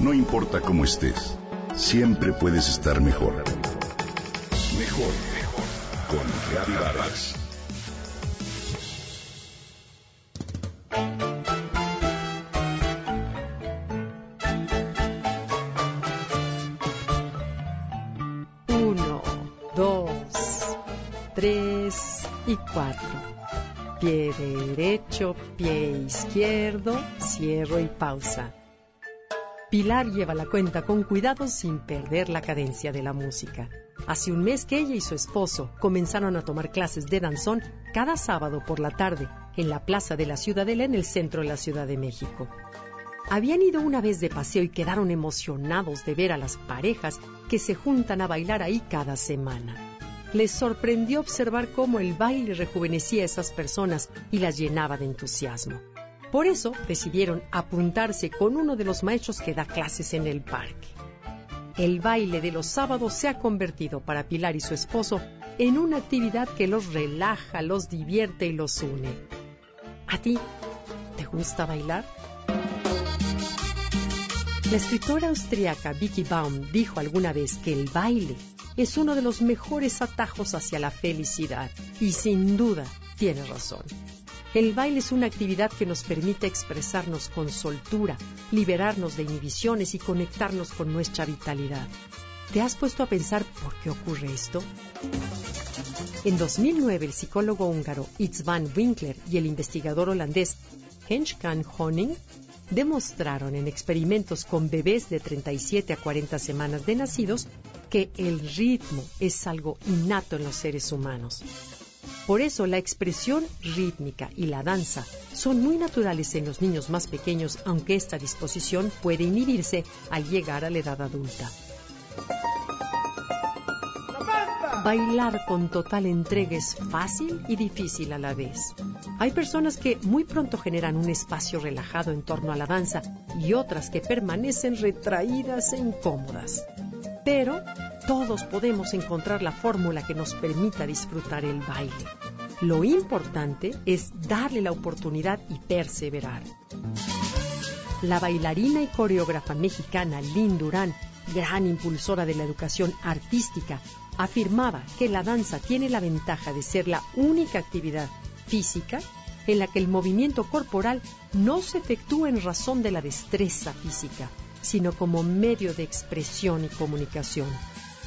No importa cómo estés, siempre puedes estar mejor. Mejor, mejor. Con Reavivadas. Uno, dos, tres y cuatro. Pie derecho, pie izquierdo, cierro y pausa. Pilar lleva la cuenta con cuidado sin perder la cadencia de la música. Hace un mes que ella y su esposo comenzaron a tomar clases de danzón cada sábado por la tarde en la Plaza de la Ciudadela en el centro de la Ciudad de México. Habían ido una vez de paseo y quedaron emocionados de ver a las parejas que se juntan a bailar ahí cada semana. Les sorprendió observar cómo el baile rejuvenecía a esas personas y las llenaba de entusiasmo. Por eso decidieron apuntarse con uno de los maestros que da clases en el parque. El baile de los sábados se ha convertido para Pilar y su esposo en una actividad que los relaja, los divierte y los une. ¿A ti te gusta bailar? La escritora austríaca Vicky Baum dijo alguna vez que el baile es uno de los mejores atajos hacia la felicidad y sin duda tiene razón. El baile es una actividad que nos permite expresarnos con soltura, liberarnos de inhibiciones y conectarnos con nuestra vitalidad. ¿Te has puesto a pensar por qué ocurre esto? En 2009, el psicólogo húngaro Itz van Winkler y el investigador holandés Henschkan Honing demostraron en experimentos con bebés de 37 a 40 semanas de nacidos que el ritmo es algo innato en los seres humanos. Por eso la expresión rítmica y la danza son muy naturales en los niños más pequeños, aunque esta disposición puede inhibirse al llegar a la edad adulta. Bailar con total entrega es fácil y difícil a la vez. Hay personas que muy pronto generan un espacio relajado en torno a la danza y otras que permanecen retraídas e incómodas. Pero todos podemos encontrar la fórmula que nos permita disfrutar el baile. Lo importante es darle la oportunidad y perseverar. La bailarina y coreógrafa mexicana Lynn Durán, gran impulsora de la educación artística, afirmaba que la danza tiene la ventaja de ser la única actividad física en la que el movimiento corporal no se efectúa en razón de la destreza física, sino como medio de expresión y comunicación.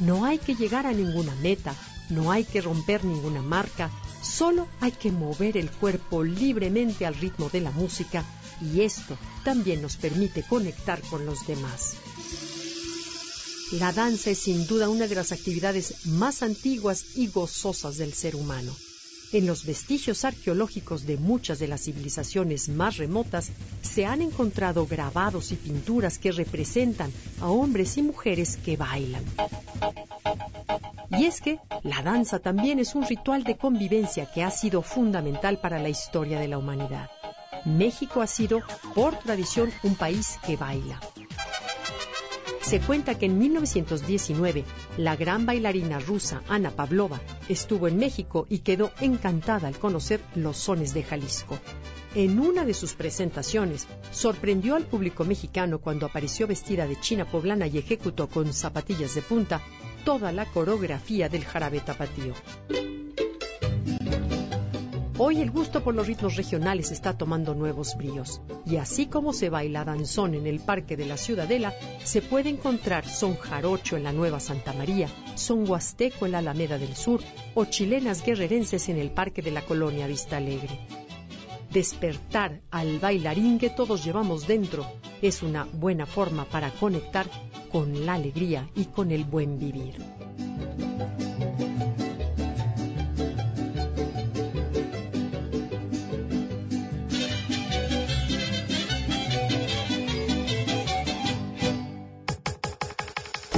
No hay que llegar a ninguna meta, no hay que romper ninguna marca, solo hay que mover el cuerpo libremente al ritmo de la música y esto también nos permite conectar con los demás. La danza es sin duda una de las actividades más antiguas y gozosas del ser humano. En los vestigios arqueológicos de muchas de las civilizaciones más remotas se han encontrado grabados y pinturas que representan a hombres y mujeres que bailan. Y es que la danza también es un ritual de convivencia que ha sido fundamental para la historia de la humanidad. México ha sido, por tradición, un país que baila. Se cuenta que en 1919 la gran bailarina rusa Ana Pavlova estuvo en México y quedó encantada al conocer los sones de Jalisco. En una de sus presentaciones sorprendió al público mexicano cuando apareció vestida de china poblana y ejecutó con zapatillas de punta toda la coreografía del jarabe tapatío. Hoy el gusto por los ritmos regionales está tomando nuevos bríos, y así como se baila danzón en el Parque de la Ciudadela, se puede encontrar son jarocho en la Nueva Santa María, son huasteco en la Alameda del Sur o chilenas guerrerenses en el Parque de la Colonia Vista Alegre. Despertar al bailarín que todos llevamos dentro es una buena forma para conectar con la alegría y con el buen vivir.